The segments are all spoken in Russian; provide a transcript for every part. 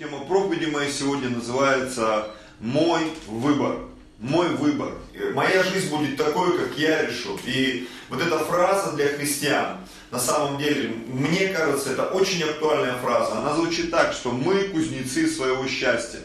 Тема проповеди моей сегодня называется «Мой выбор». Мой выбор. Моя жизнь будет такой, как я решу. И вот эта фраза для христиан, на самом деле, мне кажется, это очень актуальная фраза. Она звучит так, что мы кузнецы своего счастья.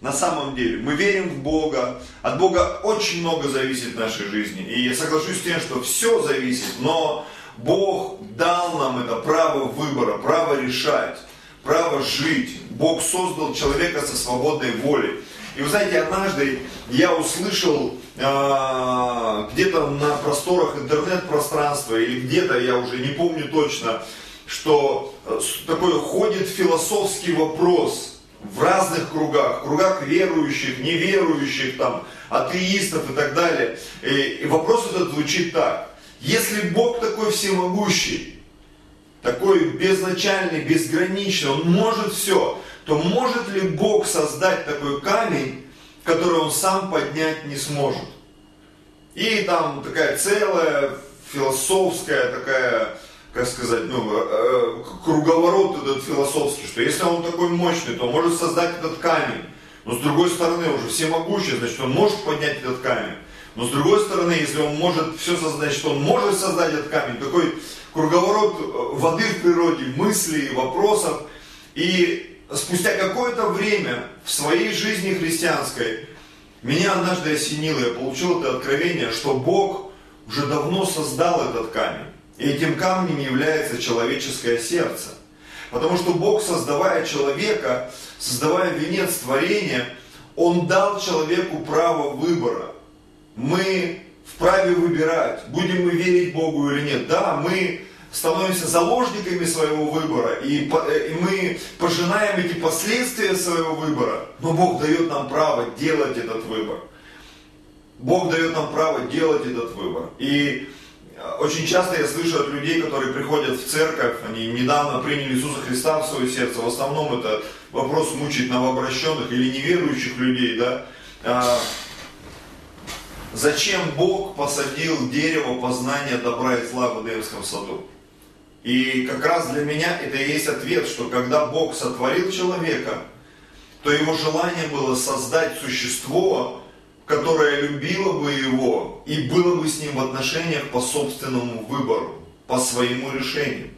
На самом деле, мы верим в Бога, от Бога очень много зависит в нашей жизни. И я соглашусь с тем, что все зависит, но Бог дал нам это право выбора, право решать право жить. Бог создал человека со свободной волей. И вы знаете, однажды я услышал э, где-то на просторах интернет-пространства или где-то, я уже не помню точно, что э, такой ходит философский вопрос в разных кругах, кругах верующих, неверующих, там, атеистов и так далее. И вопрос этот звучит так. Если Бог такой всемогущий, такой безначальный, безграничный, он может все, то может ли Бог создать такой камень, который он сам поднять не сможет? И там такая целая философская такая, как сказать, ну, э, круговорот этот философский, что если он такой мощный, то он может создать этот камень. Но с другой стороны, уже всемогущий, значит, он может поднять этот камень. Но с другой стороны, если он может все создать, что он может создать этот камень, такой круговорот э, воды в природе, мыслей, вопросов. И спустя какое-то время в своей жизни христианской меня однажды осенило, я получил это откровение, что Бог уже давно создал этот камень. И этим камнем является человеческое сердце. Потому что Бог, создавая человека, создавая венец творения, Он дал человеку право выбора. Мы вправе выбирать, будем мы верить Богу или нет. Да, мы становимся заложниками своего выбора, и, э, и мы пожинаем эти последствия своего выбора, но Бог дает нам право делать этот выбор. Бог дает нам право делать этот выбор. И э, очень часто я слышу от людей, которые приходят в церковь, они недавно приняли Иисуса Христа в свое сердце, в основном это вопрос мучает новообращенных или неверующих людей, да, а, Зачем Бог посадил дерево познания добра и зла в Эдемском саду? И как раз для меня это и есть ответ, что когда Бог сотворил человека, то его желание было создать существо, которое любило бы его и было бы с ним в отношениях по собственному выбору, по своему решению.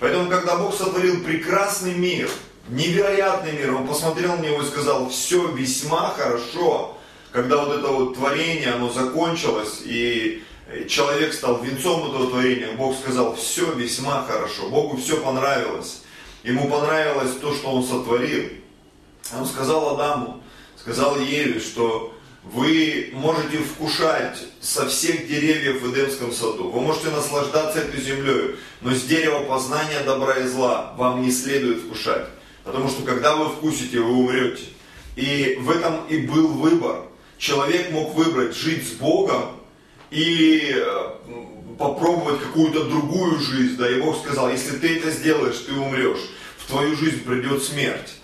Поэтому, когда Бог сотворил прекрасный мир, невероятный мир, Он посмотрел на него и сказал, все весьма хорошо, когда вот это вот творение, оно закончилось, и человек стал венцом этого творения, Бог сказал, все весьма хорошо, Богу все понравилось. Ему понравилось то, что он сотворил. Он сказал Адаму, сказал Еве, что вы можете вкушать со всех деревьев в Эдемском саду. Вы можете наслаждаться этой землей, но с дерева познания добра и зла вам не следует вкушать. Потому что когда вы вкусите, вы умрете. И в этом и был выбор человек мог выбрать жить с Богом или э, попробовать какую-то другую жизнь, да, и Бог сказал, если ты это сделаешь, ты умрешь, в твою жизнь придет смерть.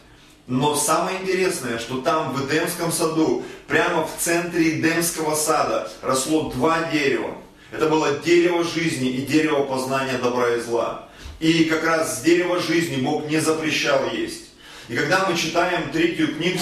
Но самое интересное, что там в Эдемском саду, прямо в центре Эдемского сада, росло два дерева. Это было дерево жизни и дерево познания добра и зла. И как раз с дерева жизни Бог не запрещал есть. И когда мы читаем третью книгу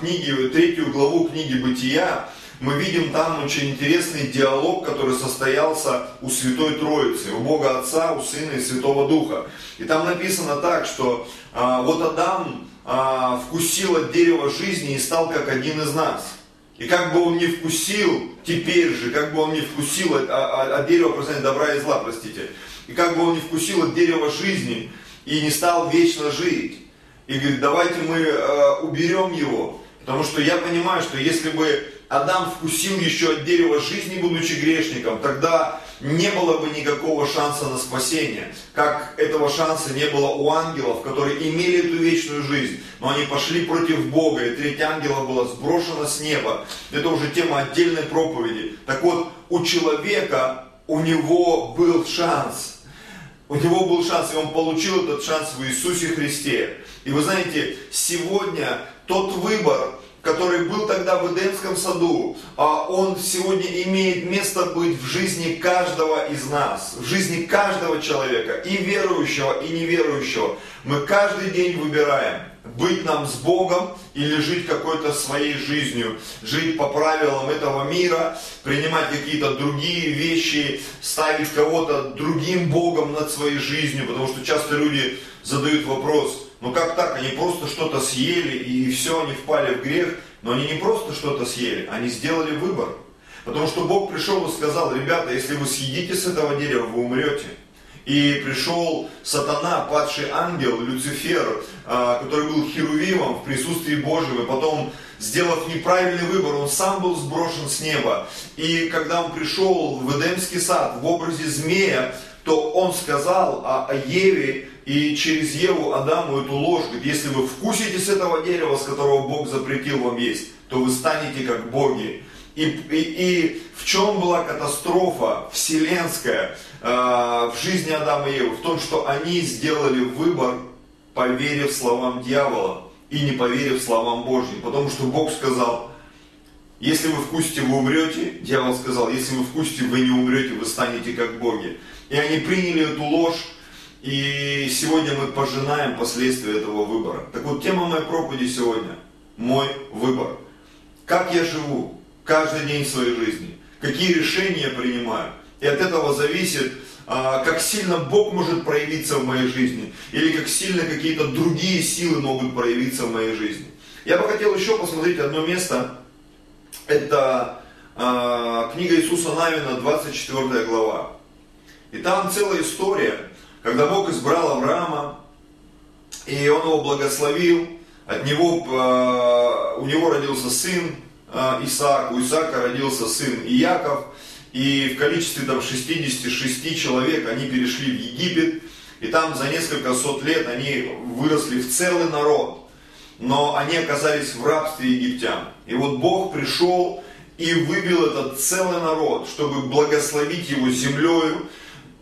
книги, третью главу книги Бытия, мы видим там очень интересный диалог, который состоялся у Святой Троицы, у Бога Отца, у Сына и Святого Духа. И там написано так, что а, вот Адам а, вкусил от дерева жизни и стал как один из нас. И как бы он не вкусил, теперь же, как бы он не вкусил от, от, дерева познания добра и зла, простите, и как бы он не вкусил от дерева жизни и не стал вечно жить, и говорит, давайте мы э, уберем его. Потому что я понимаю, что если бы Адам вкусил еще от дерева жизни, будучи грешником, тогда не было бы никакого шанса на спасение. Как этого шанса не было у ангелов, которые имели эту вечную жизнь, но они пошли против Бога, и треть ангела была сброшена с неба. Это уже тема отдельной проповеди. Так вот, у человека, у него был шанс. У него был шанс, и он получил этот шанс в Иисусе Христе. И вы знаете, сегодня тот выбор, который был тогда в Эдемском саду, а он сегодня имеет место быть в жизни каждого из нас, в жизни каждого человека, и верующего, и неверующего. Мы каждый день выбираем, быть нам с Богом или жить какой-то своей жизнью, жить по правилам этого мира, принимать какие-то другие вещи, ставить кого-то другим Богом над своей жизнью, потому что часто люди задают вопрос, ну как так, они просто что-то съели и все, они впали в грех, но они не просто что-то съели, они сделали выбор. Потому что Бог пришел и сказал, ребята, если вы съедите с этого дерева, вы умрете. И пришел сатана, падший ангел, Люцифер, а, который был херувимом в присутствии Божьего, и потом, сделав неправильный выбор, он сам был сброшен с неба. И когда он пришел в Эдемский сад в образе змея, то он сказал о Еве и через Еву Адаму эту ложь, говорит, если вы вкусите с этого дерева, с которого Бог запретил вам есть, то вы станете как боги. И, и, и в чем была катастрофа вселенская э, в жизни Адама и Евы? В том, что они сделали выбор, поверив словам дьявола и не поверив словам Божьим. Потому что Бог сказал, если вы вкусите, вы умрете. Дьявол сказал, если вы вкусите, вы не умрете, вы станете как боги. И они приняли эту ложь, и сегодня мы пожинаем последствия этого выбора. Так вот, тема моей проповеди сегодня – мой выбор. Как я живу? каждый день своей жизни, какие решения я принимаю. И от этого зависит, а, как сильно Бог может проявиться в моей жизни, или как сильно какие-то другие силы могут проявиться в моей жизни. Я бы хотел еще посмотреть одно место. Это э, книга Иисуса Навина, 24 глава. И там целая история, когда Бог избрал Авраама, и он его благословил, от него, э, у него родился сын, а, Исаак, у Исаака родился сын Иаков, и в количестве там 66 человек они перешли в Египет, и там за несколько сот лет они выросли в целый народ, но они оказались в рабстве египтян. И вот Бог пришел и вывел этот целый народ, чтобы благословить его землею,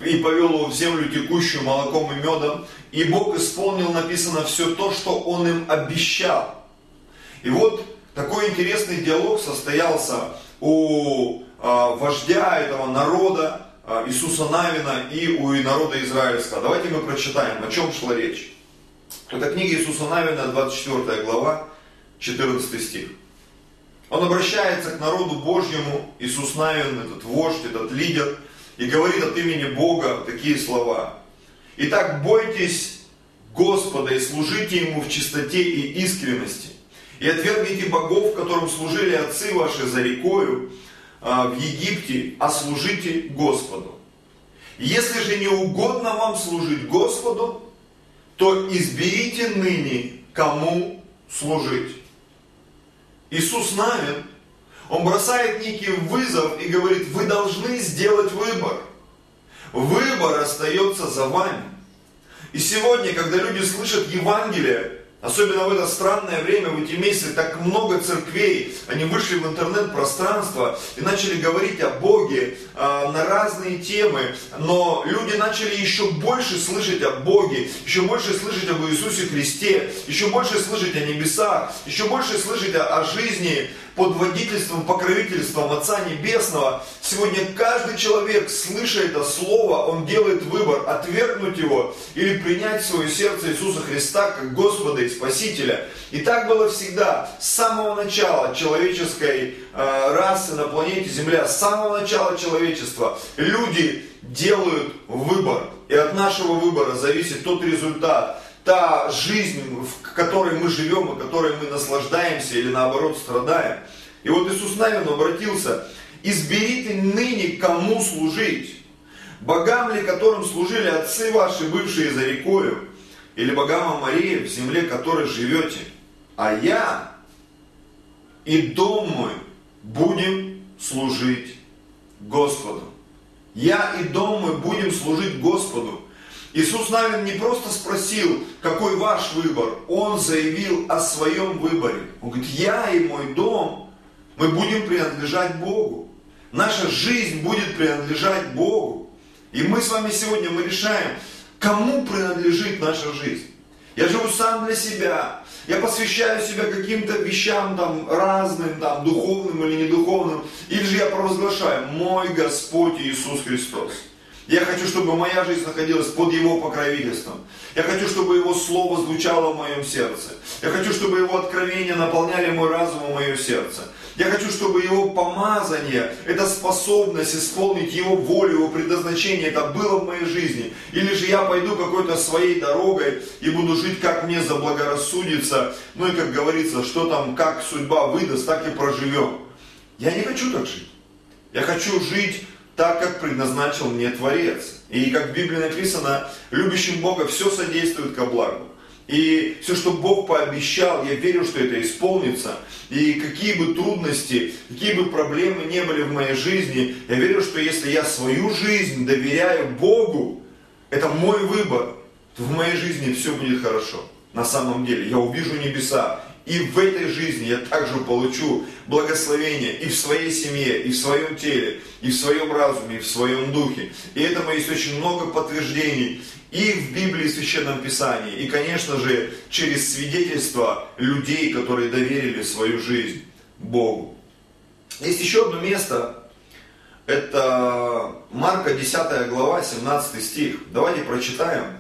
и повел его в землю, текущую молоком и медом. И Бог исполнил, написано, все то, что Он им обещал. И вот такой интересный диалог состоялся у а, вождя этого народа, а, Иисуса Навина и у народа израильского. Давайте мы прочитаем, о чем шла речь. Это книга Иисуса Навина, 24 глава, 14 стих. Он обращается к народу Божьему, Иисус Навин, этот вождь, этот лидер, и говорит от имени Бога такие слова. Итак, бойтесь Господа и служите Ему в чистоте и искренности и отвергните богов, которым служили отцы ваши за рекою а, в Египте, а служите Господу. Если же не угодно вам служить Господу, то изберите ныне, кому служить. Иисус Навин, он бросает некий вызов и говорит, вы должны сделать выбор. Выбор остается за вами. И сегодня, когда люди слышат Евангелие, Особенно в это странное время, в эти месяцы, так много церквей, они вышли в интернет-пространство и начали говорить о Боге э, на разные темы, но люди начали еще больше слышать о Боге, еще больше слышать об Иисусе Христе, еще больше слышать о небесах, еще больше слышать о, о жизни под водительством, покровительством Отца Небесного. Сегодня каждый человек, слыша это слово, он делает выбор, отвергнуть его или принять в свое сердце Иисуса Христа как Господа и Спасителя. И так было всегда, с самого начала человеческой э, расы на планете Земля, с самого начала человечества. Люди делают выбор. И от нашего выбора зависит тот результат, та жизнь, в которой мы живем и которой мы наслаждаемся или наоборот страдаем. И вот Иисус Навин обратился, изберите ныне кому служить. Богам ли, которым служили отцы ваши, бывшие за рекою, или богам Марии, в земле которой живете. А я и дом мой будем служить Господу. Я и дом мой будем служить Господу. Иисус Навин не просто спросил, какой ваш выбор, Он заявил о своем выборе. Он говорит, я и мой дом, мы будем принадлежать Богу. Наша жизнь будет принадлежать Богу. И мы с вами сегодня мы решаем, кому принадлежит наша жизнь. Я живу сам для себя. Я посвящаю себя каким-то вещам там разным, там, духовным или недуховным. Или же я провозглашаю, мой Господь Иисус Христос. Я хочу, чтобы моя жизнь находилась под Его покровительством. Я хочу, чтобы Его Слово звучало в моем сердце. Я хочу, чтобы Его откровения наполняли мой разум и мое сердце. Я хочу, чтобы Его помазание, эта способность исполнить Его волю, Его предназначение, это было в моей жизни. Или же я пойду какой-то своей дорогой и буду жить, как мне заблагорассудится. Ну и как говорится, что там, как судьба выдаст, так и проживем. Я не хочу так жить. Я хочу жить так, как предназначил мне Творец. И как в Библии написано, любящим Бога все содействует ко благу. И все, что Бог пообещал, я верю, что это исполнится. И какие бы трудности, какие бы проблемы не были в моей жизни, я верю, что если я свою жизнь доверяю Богу, это мой выбор, то в моей жизни все будет хорошо. На самом деле, я увижу небеса, и в этой жизни я также получу благословение и в своей семье, и в своем теле, и в своем разуме, и в своем духе. И этому есть очень много подтверждений и в Библии, и в Священном Писании, и, конечно же, через свидетельства людей, которые доверили свою жизнь Богу. Есть еще одно место, это Марка 10 глава, 17 стих. Давайте прочитаем.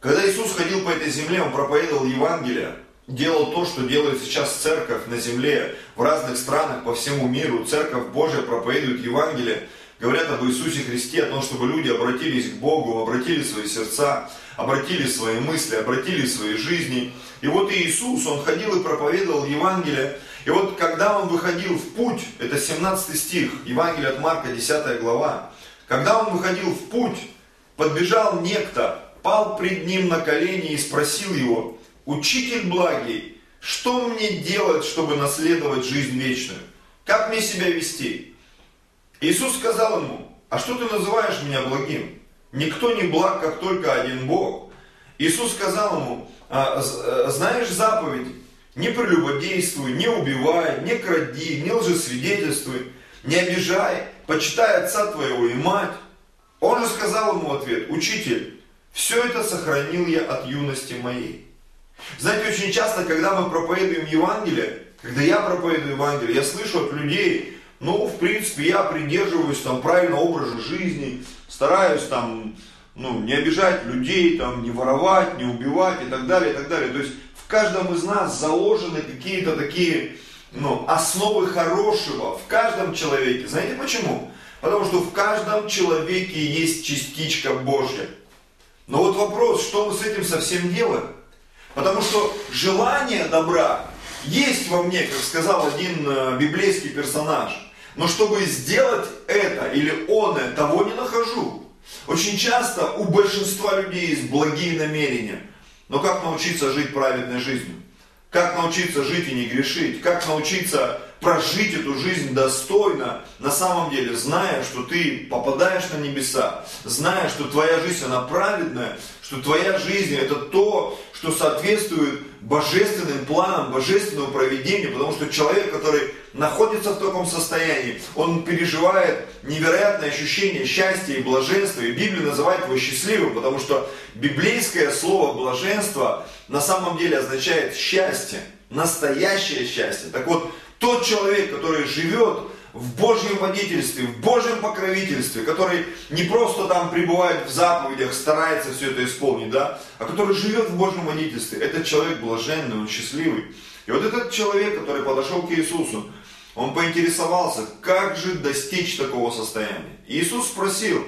Когда Иисус ходил по этой земле, Он проповедовал Евангелие, делал то, что делает сейчас церковь на земле, в разных странах по всему миру. Церковь Божия проповедует Евангелие, говорят об Иисусе Христе, о том, чтобы люди обратились к Богу, обратили свои сердца, обратили свои мысли, обратили свои жизни. И вот Иисус, Он ходил и проповедовал Евангелие. И вот когда Он выходил в путь, это 17 стих, Евангелие от Марка, 10 глава, когда Он выходил в путь, подбежал некто, пал пред ним на колени и спросил его, «Учитель благий, что мне делать, чтобы наследовать жизнь вечную? Как мне себя вести?» Иисус сказал ему, «А что ты называешь меня благим? Никто не благ, как только один Бог». Иисус сказал ему, «А, э, «Знаешь заповедь, не прелюбодействуй, не убивай, не кради, не лжесвидетельствуй, не обижай, почитай отца твоего и мать». Он же сказал ему в ответ, «Учитель, все это сохранил я от юности моей. Знаете, очень часто, когда мы проповедуем Евангелие, когда я проповедую Евангелие, я слышу от людей, ну, в принципе, я придерживаюсь там правильного образа жизни, стараюсь там, ну, не обижать людей, там, не воровать, не убивать и так далее, и так далее. То есть в каждом из нас заложены какие-то такие, ну, основы хорошего в каждом человеке. Знаете почему? Потому что в каждом человеке есть частичка Божья. Но вот вопрос, что мы с этим совсем делаем? Потому что желание добра есть во мне, как сказал один э, библейский персонаж. Но чтобы сделать это или он это, того не нахожу. Очень часто у большинства людей есть благие намерения. Но как научиться жить праведной жизнью? Как научиться жить и не грешить? Как научиться прожить эту жизнь достойно, на самом деле, зная, что ты попадаешь на небеса, зная, что твоя жизнь, она праведная, что твоя жизнь это то, что соответствует божественным планам, божественному проведению, потому что человек, который находится в таком состоянии, он переживает невероятное ощущение счастья и блаженства, и Библия называет его счастливым, потому что библейское слово блаженство на самом деле означает счастье, настоящее счастье. Так вот, тот человек, который живет в Божьем водительстве, в Божьем покровительстве, который не просто там пребывает в заповедях, старается все это исполнить, да, а который живет в Божьем водительстве, этот человек блаженный, он счастливый. И вот этот человек, который подошел к Иисусу, он поинтересовался, как же достичь такого состояния. И Иисус спросил,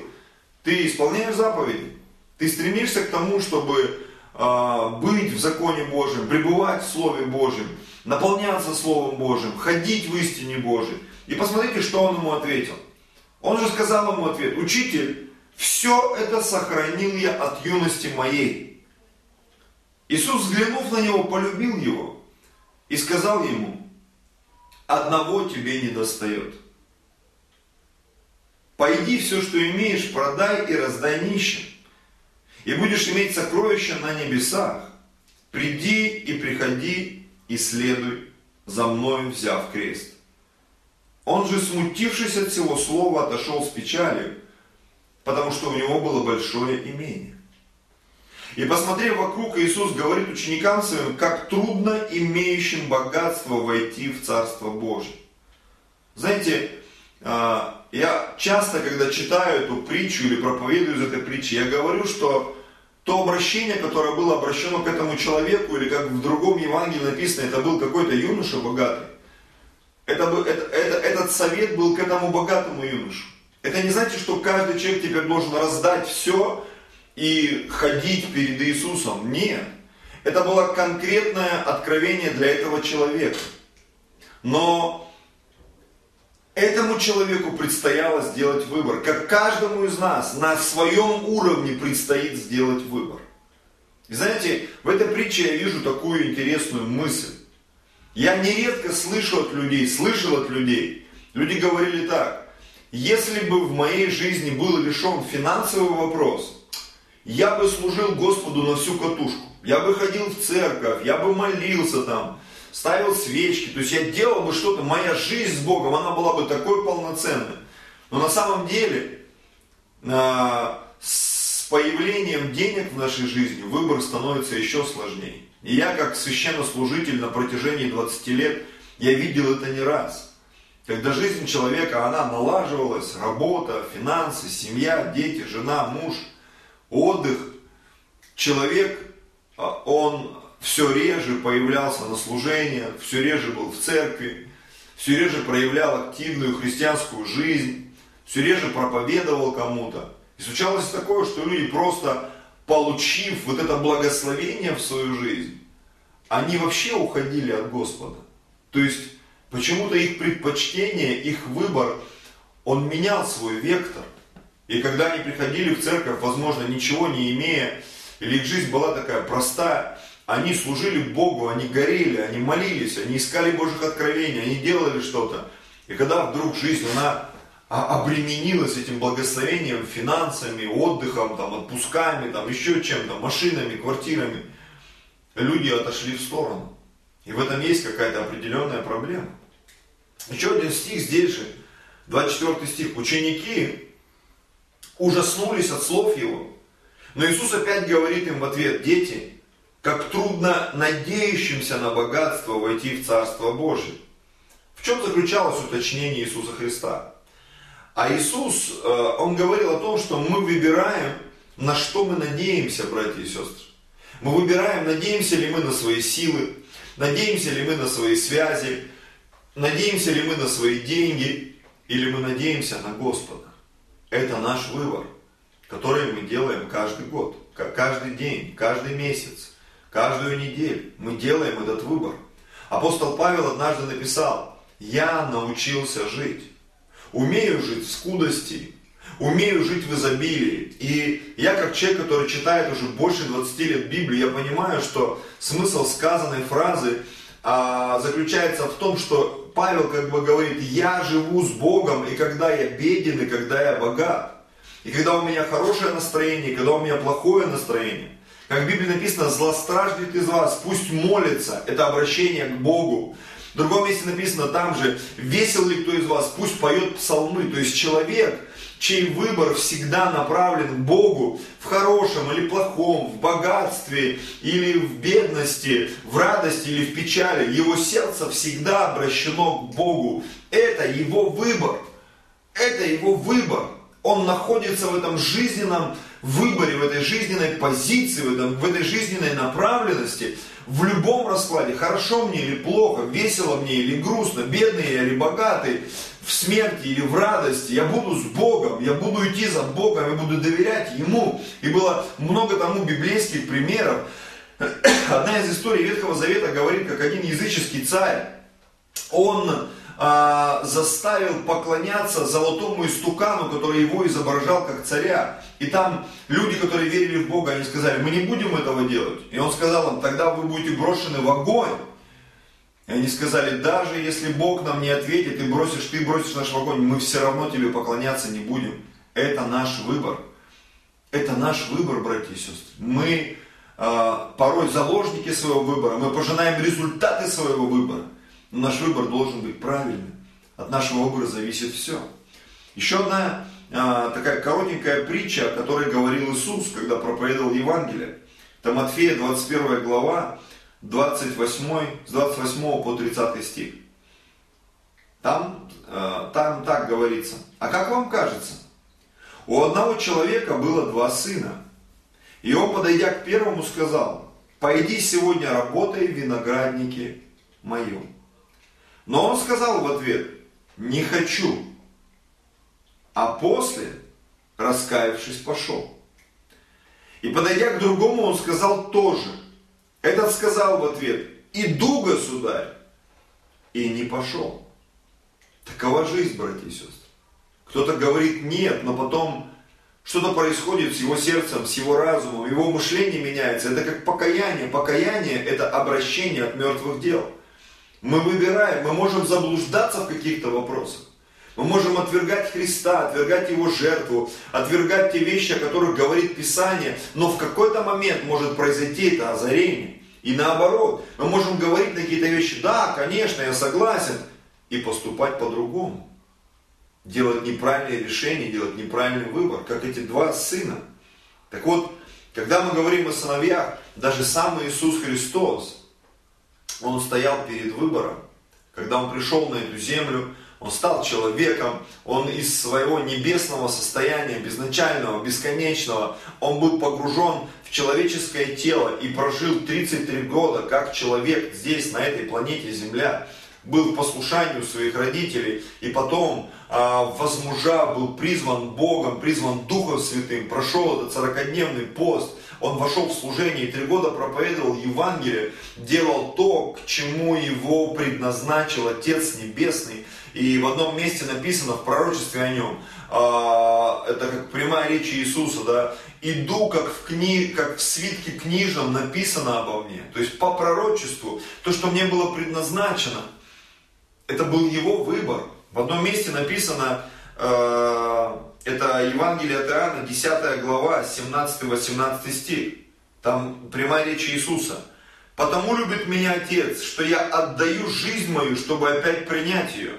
ты исполняешь заповеди? Ты стремишься к тому, чтобы э, быть в законе Божьем, пребывать в Слове Божьем, наполняться Словом Божьим, ходить в истине Божьей. И посмотрите, что он ему ответил. Он же сказал ему ответ, учитель, все это сохранил я от юности моей. Иисус, взглянув на него, полюбил его и сказал ему, одного тебе не достает. Пойди все, что имеешь, продай и раздай нищим, и будешь иметь сокровища на небесах. Приди и приходи и следуй за мною, взяв крест. Он же, смутившись от всего слова, отошел с печалью, потому что у него было большое имение. И посмотрев вокруг, Иисус говорит ученикам своим, как трудно имеющим богатство войти в Царство Божие. Знаете, а, я часто, когда читаю эту притчу или проповедую из этой притчи, я говорю, что то обращение, которое было обращено к этому человеку, или как в другом Евангелии написано, это был какой-то юноша богатый. Это, это, это, этот совет был к этому богатому юношу. Это не значит, что каждый человек теперь должен раздать все и ходить перед Иисусом. Нет. Это было конкретное откровение для этого человека. Но Этому человеку предстояло сделать выбор. Как каждому из нас на своем уровне предстоит сделать выбор. И знаете, в этой притче я вижу такую интересную мысль. Я нередко слышу от людей, слышал от людей. Люди говорили так. Если бы в моей жизни был решен финансовый вопрос, я бы служил Господу на всю катушку. Я бы ходил в церковь, я бы молился там, ставил свечки, то есть я делал бы что-то, моя жизнь с Богом, она была бы такой полноценной. Но на самом деле, а, с появлением денег в нашей жизни выбор становится еще сложнее. И я как священнослужитель на протяжении 20 лет, я видел это не раз. Когда жизнь человека, она налаживалась, работа, финансы, семья, дети, жена, муж, отдых, человек, а, он все реже появлялся на служениях, все реже был в церкви, все реже проявлял активную христианскую жизнь, все реже проповедовал кому-то. И случалось такое, что люди просто получив вот это благословение в свою жизнь, они вообще уходили от Господа. То есть почему-то их предпочтение, их выбор, он менял свой вектор. И когда они приходили в церковь, возможно, ничего не имея, или их жизнь была такая простая, они служили Богу, они горели, они молились, они искали Божьих откровений, они делали что-то. И когда вдруг жизнь, она обременилась этим благословением, финансами, отдыхом, там, отпусками, там, еще чем-то, машинами, квартирами, люди отошли в сторону. И в этом есть какая-то определенная проблема. Еще один стих здесь же, 24 стих. Ученики ужаснулись от слов его. Но Иисус опять говорит им в ответ, дети, как трудно надеющимся на богатство войти в Царство Божие. В чем заключалось уточнение Иисуса Христа? А Иисус, э, Он говорил о том, что мы выбираем, на что мы надеемся, братья и сестры. Мы выбираем, надеемся ли мы на свои силы, надеемся ли мы на свои связи, надеемся ли мы на свои деньги, или мы надеемся на Господа. Это наш выбор, который мы делаем каждый год, каждый день, каждый месяц. Каждую неделю мы делаем этот выбор. Апостол Павел однажды написал, я научился жить. Умею жить в скудости, умею жить в изобилии. И я как человек, который читает уже больше 20 лет Библию, я понимаю, что смысл сказанной фразы а, заключается в том, что Павел как бы говорит, я живу с Богом, и когда я беден, и когда я богат. И когда у меня хорошее настроение, и когда у меня плохое настроение. Как в Библии написано, злостраждет из вас, пусть молится. Это обращение к Богу. В другом месте написано там же, весел ли кто из вас, пусть поет псалмы. То есть человек, чей выбор всегда направлен к Богу, в хорошем или плохом, в богатстве или в бедности, в радости или в печали, его сердце всегда обращено к Богу. Это его выбор. Это его выбор. Он находится в этом жизненном выборе, в этой жизненной позиции, в, этом, в этой жизненной направленности, в любом раскладе, хорошо мне или плохо, весело мне или грустно, бедный или богатый, в смерти или в радости, я буду с Богом, я буду идти за Богом, я буду доверять Ему. И было много тому библейских примеров. Одна из историй Ветхого Завета говорит, как один языческий царь, он а, заставил поклоняться золотому истукану, который его изображал как царя. И там люди, которые верили в Бога, они сказали, мы не будем этого делать. И он сказал им, тогда вы будете брошены в огонь. И они сказали, даже если Бог нам не ответит, и бросишь, ты бросишь наш в огонь, мы все равно тебе поклоняться не будем. Это наш выбор. Это наш выбор, братья и сестры. Мы э, порой заложники своего выбора, мы пожинаем результаты своего выбора. Но наш выбор должен быть правильным. От нашего выбора зависит все. Еще одна а, такая коротенькая притча, о которой говорил Иисус, когда проповедовал Евангелие. Это Матфея 21 глава, 28, с 28 по 30 стих. Там, э, там так говорится. А как вам кажется? У одного человека было два сына. И он, подойдя к первому, сказал, пойди сегодня работай в винограднике моем. Но он сказал в ответ, не хочу. А после, раскаявшись, пошел. И подойдя к другому, он сказал тоже. Этот сказал в ответ, иду, государь, и не пошел. Такова жизнь, братья и сестры. Кто-то говорит нет, но потом что-то происходит с его сердцем, с его разумом, его мышление меняется. Это как покаяние. Покаяние – это обращение от мертвых дел. Мы выбираем, мы можем заблуждаться в каких-то вопросах. Мы можем отвергать Христа, отвергать Его жертву, отвергать те вещи, о которых говорит Писание, но в какой-то момент может произойти это озарение. И наоборот, мы можем говорить на какие-то вещи, да, конечно, я согласен, и поступать по-другому. Делать неправильные решения, делать неправильный выбор, как эти два сына. Так вот, когда мы говорим о сыновьях, даже сам Иисус Христос, Он стоял перед выбором. Когда Он пришел на эту землю, он стал человеком, он из своего небесного состояния, безначального, бесконечного, он был погружен в человеческое тело и прожил 33 года как человек здесь, на этой планете Земля. Был в послушанию своих родителей и потом, а, возмужа, был призван Богом, призван Духом Святым, прошел этот 40-дневный пост, он вошел в служение и три года проповедовал Евангелие, делал то, к чему его предназначил Отец Небесный. И в одном месте написано в пророчестве о нем, а, это как прямая речь Иисуса, да, иду, как в, кни... как в свитке книжном написано обо мне. То есть по пророчеству, то, что мне было предназначено, это был его выбор. В одном месте написано, э, это Евангелие от Иоанна, 10 глава, 17-18 стих. Там прямая речь Иисуса. «Потому любит меня Отец, что я отдаю жизнь мою, чтобы опять принять ее».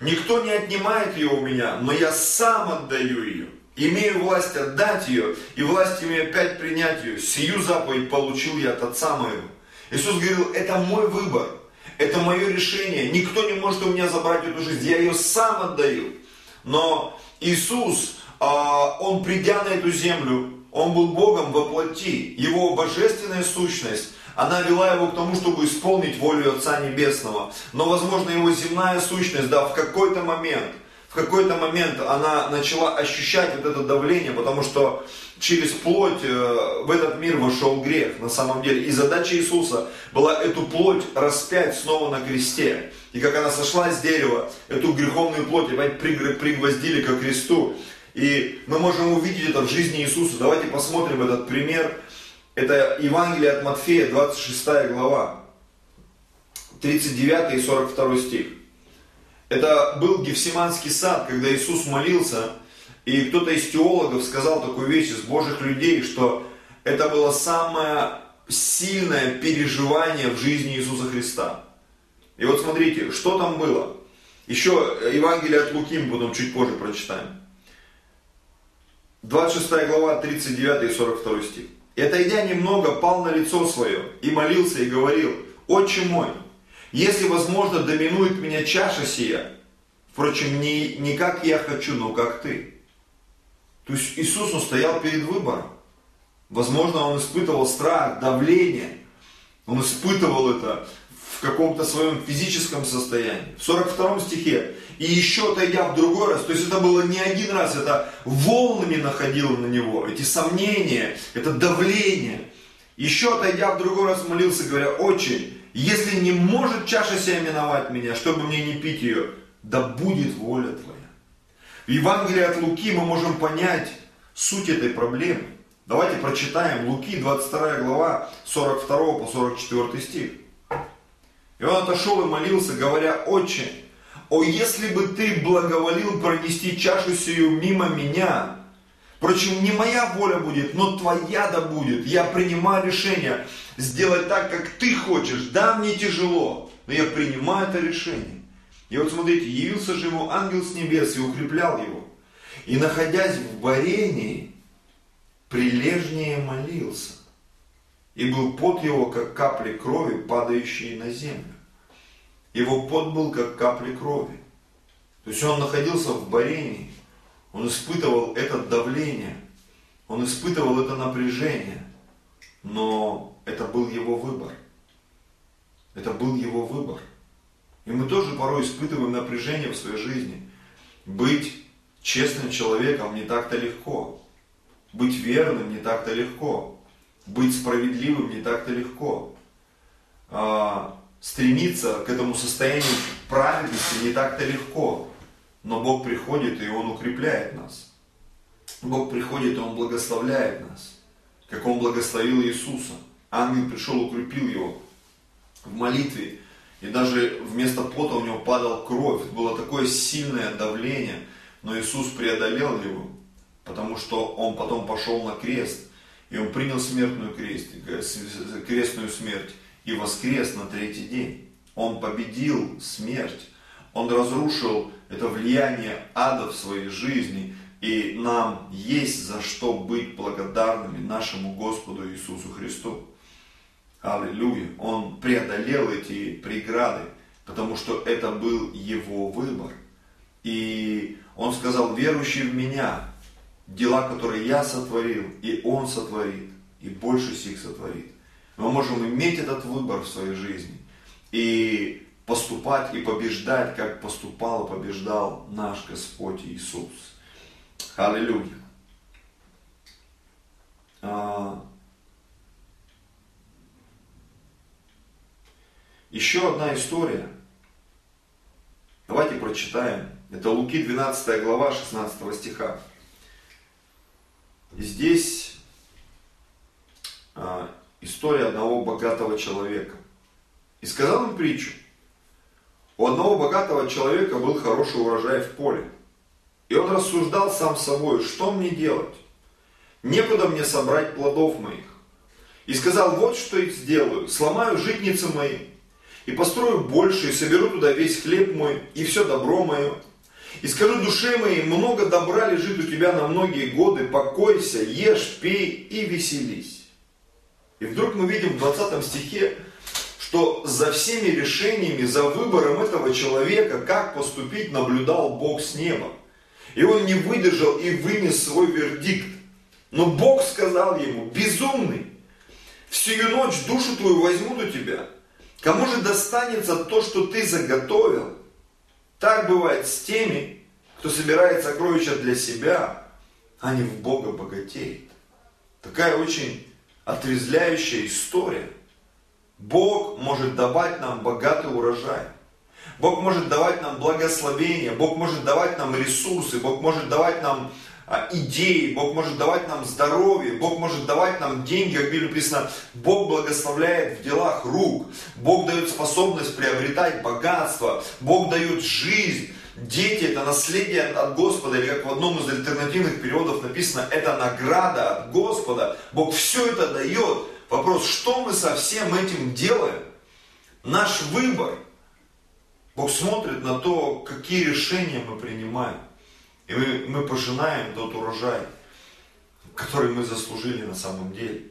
Никто не отнимает ее у меня, но я сам отдаю ее. Имею власть отдать ее, и власть имею опять принять ее. Сию заповедь получил я от Отца моего. Иисус говорил, это мой выбор, это мое решение. Никто не может у меня забрать эту жизнь, я ее сам отдаю. Но Иисус, а, Он придя на эту землю, Он был Богом во плоти. Его божественная сущность она вела его к тому, чтобы исполнить волю Отца Небесного. Но, возможно, его земная сущность, да, в какой-то момент, в какой-то момент она начала ощущать вот это давление, потому что через плоть э, в этот мир вошел грех на самом деле. И задача Иисуса была эту плоть распять снова на кресте. И как она сошла с дерева, эту греховную плоть опять пригвоздили ко кресту. И мы можем увидеть это в жизни Иисуса. Давайте посмотрим этот пример это Евангелие от Матфея, 26 глава, 39 и 42 стих. Это был Гефсиманский сад, когда Иисус молился, и кто-то из теологов сказал такую вещь из Божьих людей, что это было самое сильное переживание в жизни Иисуса Христа. И вот смотрите, что там было. Еще Евангелие от Луки мы потом чуть позже прочитаем. 26 глава, 39 и 42 стих. И отойдя немного, пал на лицо свое и молился и говорил, «Отче мой, если возможно, доминует меня чаша сия, впрочем, не, не как я хочу, но как ты». То есть Иисус, он стоял перед выбором. Возможно, он испытывал страх, давление. Он испытывал это в каком-то своем физическом состоянии. В 42 стихе. И еще отойдя в другой раз, то есть это было не один раз, это волнами находило на него, эти сомнения, это давление. Еще отойдя в другой раз молился, говоря, очень, если не может чаша себя миновать меня, чтобы мне не пить ее, да будет воля Твоя. В Евангелии от Луки мы можем понять суть этой проблемы. Давайте прочитаем Луки, 22 глава, 42 по 44 стих. И он отошел и молился, говоря, «Отче, о, если бы ты благоволил пронести чашу сию мимо меня, Впрочем, не моя воля будет, но твоя да будет. Я принимаю решение сделать так, как ты хочешь. Да, мне тяжело, но я принимаю это решение. И вот смотрите, явился же ему ангел с небес и укреплял его. И находясь в варении, прилежнее молился и был пот его, как капли крови, падающие на землю. Его пот был, как капли крови. То есть он находился в борении, он испытывал это давление, он испытывал это напряжение, но это был его выбор. Это был его выбор. И мы тоже порой испытываем напряжение в своей жизни. Быть честным человеком не так-то легко. Быть верным не так-то легко. Быть справедливым не так-то легко. А, стремиться к этому состоянию праведности не так-то легко. Но Бог приходит и Он укрепляет нас. Бог приходит и Он благословляет нас. Как Он благословил Иисуса. Ангел пришел, укрепил его в молитве и даже вместо пота у него падала кровь. Было такое сильное давление. Но Иисус преодолел его, потому что Он потом пошел на крест. И Он принял смертную крест, крестную смерть и воскрес на третий день. Он победил смерть. Он разрушил это влияние ада в своей жизни. И нам есть за что быть благодарными нашему Господу Иисусу Христу. Аллилуйя. Он преодолел эти преграды, потому что это был его выбор. И он сказал, верующий в меня, дела, которые я сотворил, и он сотворит, и больше сих сотворит. Мы можем иметь этот выбор в своей жизни и поступать и побеждать, как поступал и побеждал наш Господь Иисус. Аллилуйя. А, Еще одна история. Давайте прочитаем. Это Луки 12 глава 16 стиха. Здесь а, история одного богатого человека. И сказал им притчу. У одного богатого человека был хороший урожай в поле. И он рассуждал сам собой, что мне делать? Некуда мне собрать плодов моих. И сказал, вот что я сделаю, сломаю житницы мои, и построю больше, и соберу туда весь хлеб мой, и все добро мое. И скажу душе моей, много добра лежит у тебя на многие годы, покойся, ешь, пей и веселись. И вдруг мы видим в 20 стихе, что за всеми решениями, за выбором этого человека, как поступить, наблюдал Бог с неба. И он не выдержал и вынес свой вердикт. Но Бог сказал ему, безумный, всю ночь душу твою возьмут у тебя, Кому же достанется то, что ты заготовил? Так бывает с теми, кто собирает сокровища для себя, а не в Бога богатеет. Такая очень отрезвляющая история. Бог может давать нам богатый урожай. Бог может давать нам благословение, Бог может давать нам ресурсы, Бог может давать нам идеи, Бог может давать нам здоровье, Бог может давать нам деньги, как Библия написано, Бог благословляет в делах рук, Бог дает способность приобретать богатство, Бог дает жизнь, Дети это наследие от Господа, или как в одном из альтернативных переводов написано, это награда от Господа. Бог все это дает. Вопрос, что мы со всем этим делаем? Наш выбор. Бог смотрит на то, какие решения мы принимаем. И мы, мы пожинаем тот урожай, который мы заслужили на самом деле.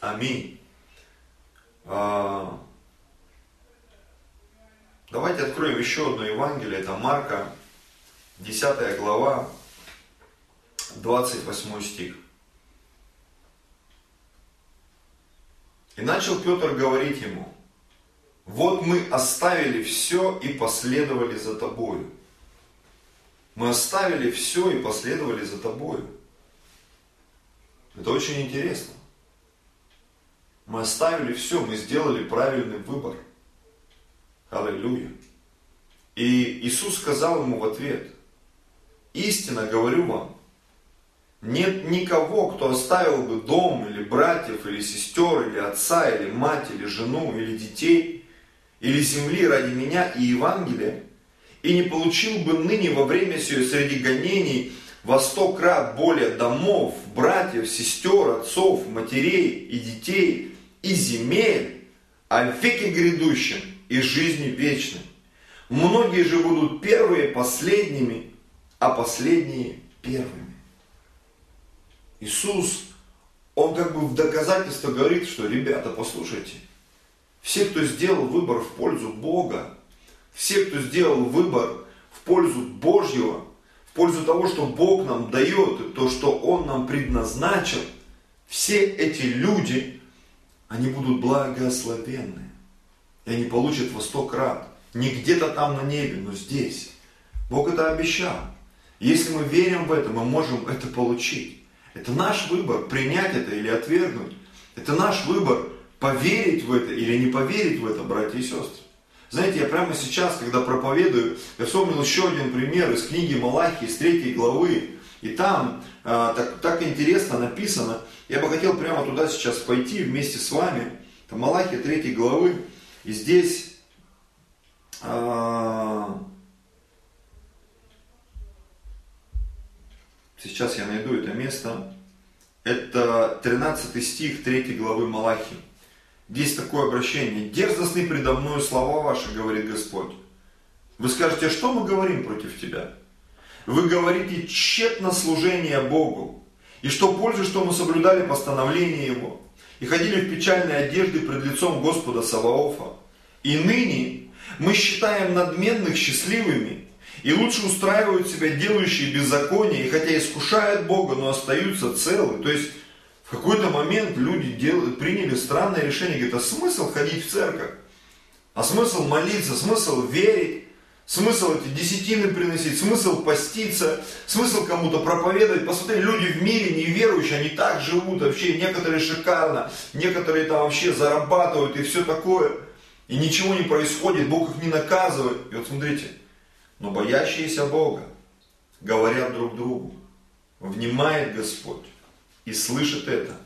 Аминь. А, давайте откроем еще одно Евангелие. Это Марка, 10 глава, 28 стих. И начал Петр говорить ему, вот мы оставили все и последовали за тобою. Мы оставили все и последовали за тобою. Это очень интересно. Мы оставили все, мы сделали правильный выбор. Аллилуйя. И Иисус сказал ему в ответ, истинно говорю вам, нет никого, кто оставил бы дом, или братьев, или сестер, или отца, или мать, или жену, или детей, или земли ради меня и Евангелия, и не получил бы ныне во время сие среди гонений во сто крат более домов, братьев, сестер, отцов, матерей и детей, и земель, а в веке грядущем и жизни вечной. Многие же будут первые последними, а последние первыми. Иисус, Он как бы в доказательство говорит, что, ребята, послушайте, все, кто сделал выбор в пользу Бога, все, кто сделал выбор в пользу Божьего, в пользу того, что Бог нам дает, и то, что Он нам предназначил, все эти люди, они будут благословенны. И они получат во сто крат. Не где-то там на небе, но здесь. Бог это обещал. Если мы верим в это, мы можем это получить. Это наш выбор, принять это или отвергнуть. Это наш выбор, поверить в это или не поверить в это, братья и сестры. Знаете, я прямо сейчас, когда проповедую, я вспомнил еще один пример из книги Малахии, из третьей главы. И там а, так, так интересно написано, я бы хотел прямо туда сейчас пойти вместе с вами. Это Малахия третьей главы. И здесь а, сейчас я найду это место. Это 13 стих 3 главы Малахии. Здесь такое обращение. Дерзостны предо мною слова ваши, говорит Господь. Вы скажете, «А что мы говорим против тебя? Вы говорите тщетно служение Богу. И что пользы, что мы соблюдали постановление Его. И ходили в печальной одежде пред лицом Господа Саваофа. И ныне мы считаем надменных счастливыми, и лучше устраивают себя делающие беззаконие, и хотя искушают Бога, но остаются целы. То есть какой-то момент люди делают, приняли странное решение, говорят, а смысл ходить в церковь? А смысл молиться, смысл верить, смысл эти десятины приносить, смысл поститься, смысл кому-то проповедовать. Посмотри, люди в мире неверующие, они так живут вообще, некоторые шикарно, некоторые там вообще зарабатывают и все такое. И ничего не происходит, Бог их не наказывает. И вот смотрите, но боящиеся Бога говорят друг другу, внимает Господь и слышит это.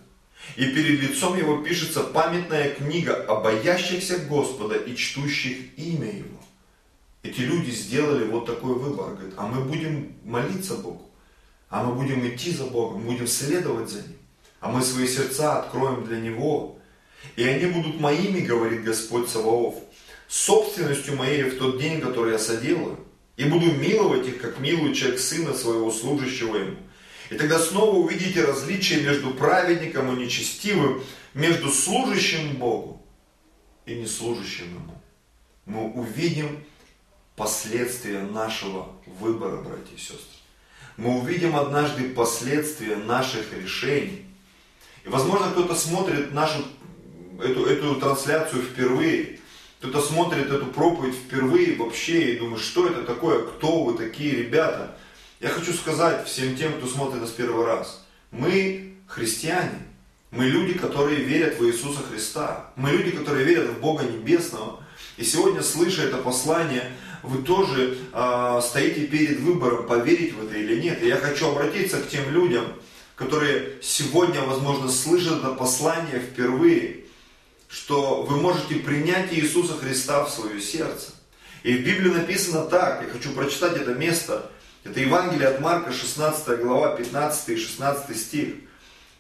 И перед лицом его пишется памятная книга о боящихся Господа и чтущих имя Его. Эти люди сделали вот такой выбор. Говорят, а мы будем молиться Богу, а мы будем идти за Богом, будем следовать за Ним, а мы свои сердца откроем для Него. И они будут моими, говорит Господь Саваоф, собственностью моей в тот день, который я соделаю. И буду миловать их, как милует человек сына своего служащего ему. И тогда снова увидите различие между праведником и нечестивым, между служащим Богу и неслужащим Ему. Мы увидим последствия нашего выбора, братья и сестры. Мы увидим однажды последствия наших решений. И возможно кто-то смотрит нашу эту, эту трансляцию впервые, кто-то смотрит эту проповедь впервые вообще и думает, что это такое, кто вы такие ребята. Я хочу сказать всем тем, кто смотрит нас первый раз, мы христиане, мы люди, которые верят в Иисуса Христа, мы люди, которые верят в Бога Небесного. И сегодня, слыша это послание, вы тоже э, стоите перед выбором, поверить в это или нет. И я хочу обратиться к тем людям, которые сегодня, возможно, слышат это послание впервые что вы можете принять Иисуса Христа в свое сердце. И в Библии написано так, я хочу прочитать это место, это Евангелие от Марка, 16 глава, 15 и 16 стих.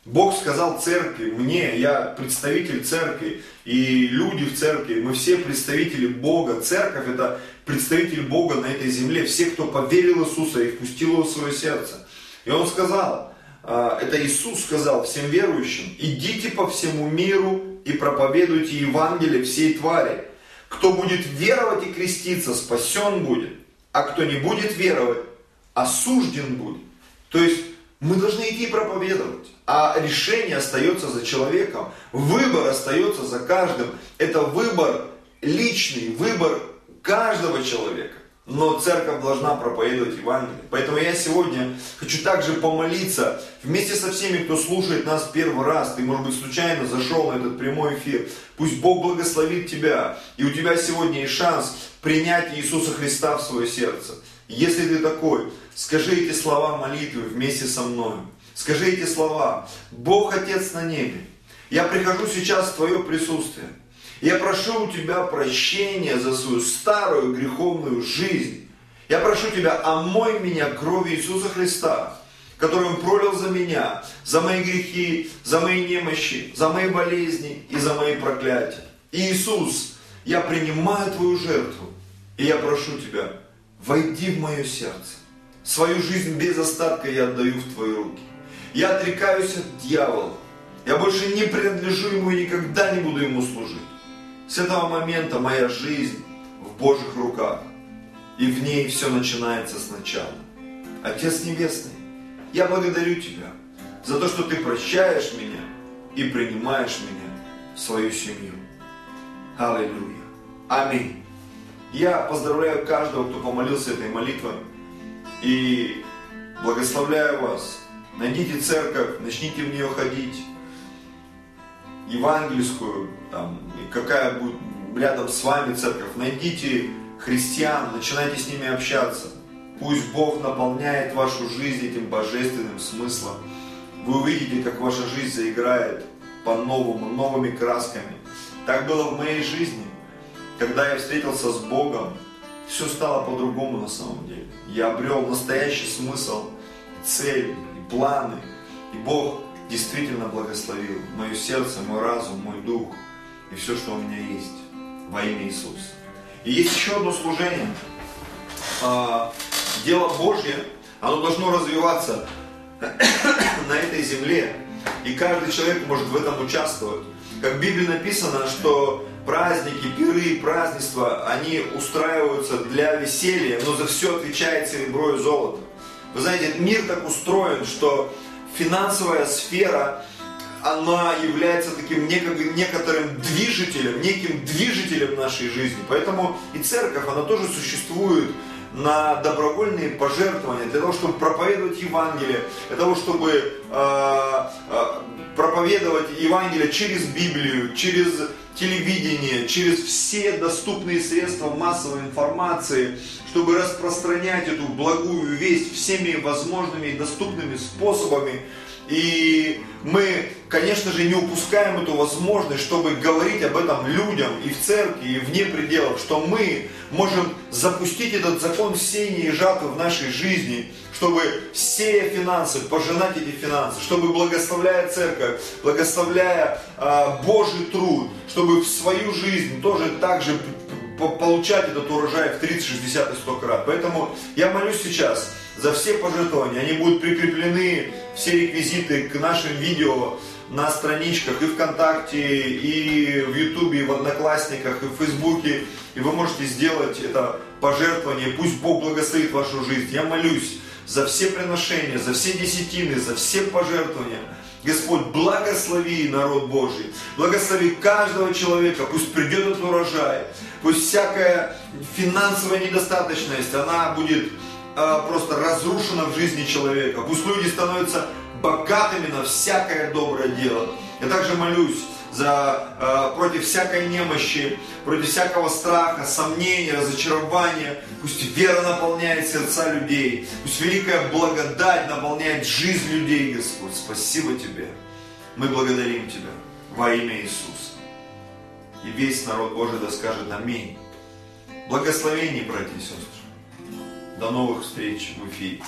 Бог сказал церкви, мне, я представитель церкви, и люди в церкви, мы все представители Бога. Церковь это представитель Бога на этой земле, все, кто поверил Иисуса и впустил его в свое сердце. И он сказал, а, это Иисус сказал всем верующим, идите по всему миру и проповедуйте Евангелие всей твари. Кто будет веровать и креститься, спасен будет, а кто не будет веровать, осужден будет. То есть мы должны идти проповедовать, а решение остается за человеком, выбор остается за каждым. Это выбор личный, выбор каждого человека. Но церковь должна проповедовать Евангелие. Поэтому я сегодня хочу также помолиться вместе со всеми, кто слушает нас первый раз. Ты, может быть, случайно зашел на этот прямой эфир. Пусть Бог благословит тебя. И у тебя сегодня есть шанс принять Иисуса Христа в свое сердце. Если ты такой, скажи эти слова молитвы вместе со мной. Скажи эти слова. Бог Отец на небе. Я прихожу сейчас в Твое присутствие. Я прошу у Тебя прощения за свою старую греховную жизнь. Я прошу Тебя, омой меня кровью Иисуса Христа, который Он пролил за меня, за мои грехи, за мои немощи, за мои болезни и за мои проклятия. Иисус, я принимаю Твою жертву, и я прошу Тебя, войди в мое сердце. Свою жизнь без остатка я отдаю в Твои руки. Я отрекаюсь от дьявола. Я больше не принадлежу ему и никогда не буду ему служить. С этого момента моя жизнь в Божьих руках. и в ней все начинается сначала. Отец Небесный, я благодарю Тебя за то, что Ты прощаешь меня и принимаешь меня в свою семью. Аллилуйя. Аминь. Я поздравляю каждого, кто помолился этой молитвой. И благословляю вас. Найдите церковь, начните в нее ходить. Евангельскую, там, какая будет рядом с вами церковь. Найдите христиан, начинайте с ними общаться. Пусть Бог наполняет вашу жизнь этим божественным смыслом. Вы увидите, как ваша жизнь заиграет по-новому, новыми красками. Так было в моей жизни. Когда я встретился с Богом, все стало по-другому на самом деле. Я обрел настоящий смысл, цель и планы. И Бог действительно благословил мое сердце, мой разум, мой дух и все, что у меня есть во имя Иисуса. И есть еще одно служение. А, дело Божье, оно должно развиваться на этой земле. И каждый человек может в этом участвовать. Как в Библии написано, что праздники, пиры, празднества, они устраиваются для веселья, но за все отвечает серебро и золото. Вы знаете, мир так устроен, что финансовая сфера, она является таким некоторым движителем, неким движителем нашей жизни. Поэтому и церковь, она тоже существует на добровольные пожертвования для того, чтобы проповедовать Евангелие, для того, чтобы э, э, проповедовать Евангелие через Библию, через телевидение, через все доступные средства массовой информации, чтобы распространять эту благую весть всеми возможными и доступными способами. И мы, конечно же, не упускаем эту возможность, чтобы говорить об этом людям и в церкви, и вне пределов, что мы можем запустить этот закон сеяния и жатвы в нашей жизни, чтобы сея финансы, пожинать эти финансы, чтобы благословляя церковь, благословляя э, Божий труд, чтобы в свою жизнь тоже также получать этот урожай в 30, 60 и 100 крат. Поэтому я молюсь сейчас за все пожертвования. Они будут прикреплены, все реквизиты к нашим видео на страничках и ВКонтакте, и в Ютубе, и в Одноклассниках, и в Фейсбуке. И вы можете сделать это пожертвование. Пусть Бог благословит вашу жизнь. Я молюсь за все приношения, за все десятины, за все пожертвования. Господь, благослови народ Божий, благослови каждого человека, пусть придет этот урожай, пусть всякая финансовая недостаточность, она будет э, просто разрушена в жизни человека, пусть люди становятся богатыми на всякое доброе дело. Я также молюсь за, э, против всякой немощи, против всякого страха, сомнения, разочарования. Пусть вера наполняет сердца людей. Пусть великая благодать наполняет жизнь людей, Господь. Спасибо Тебе. Мы благодарим Тебя во имя Иисуса. И весь народ Божий да скажет Аминь. Благословений, братья и сестры. До новых встреч в эфире.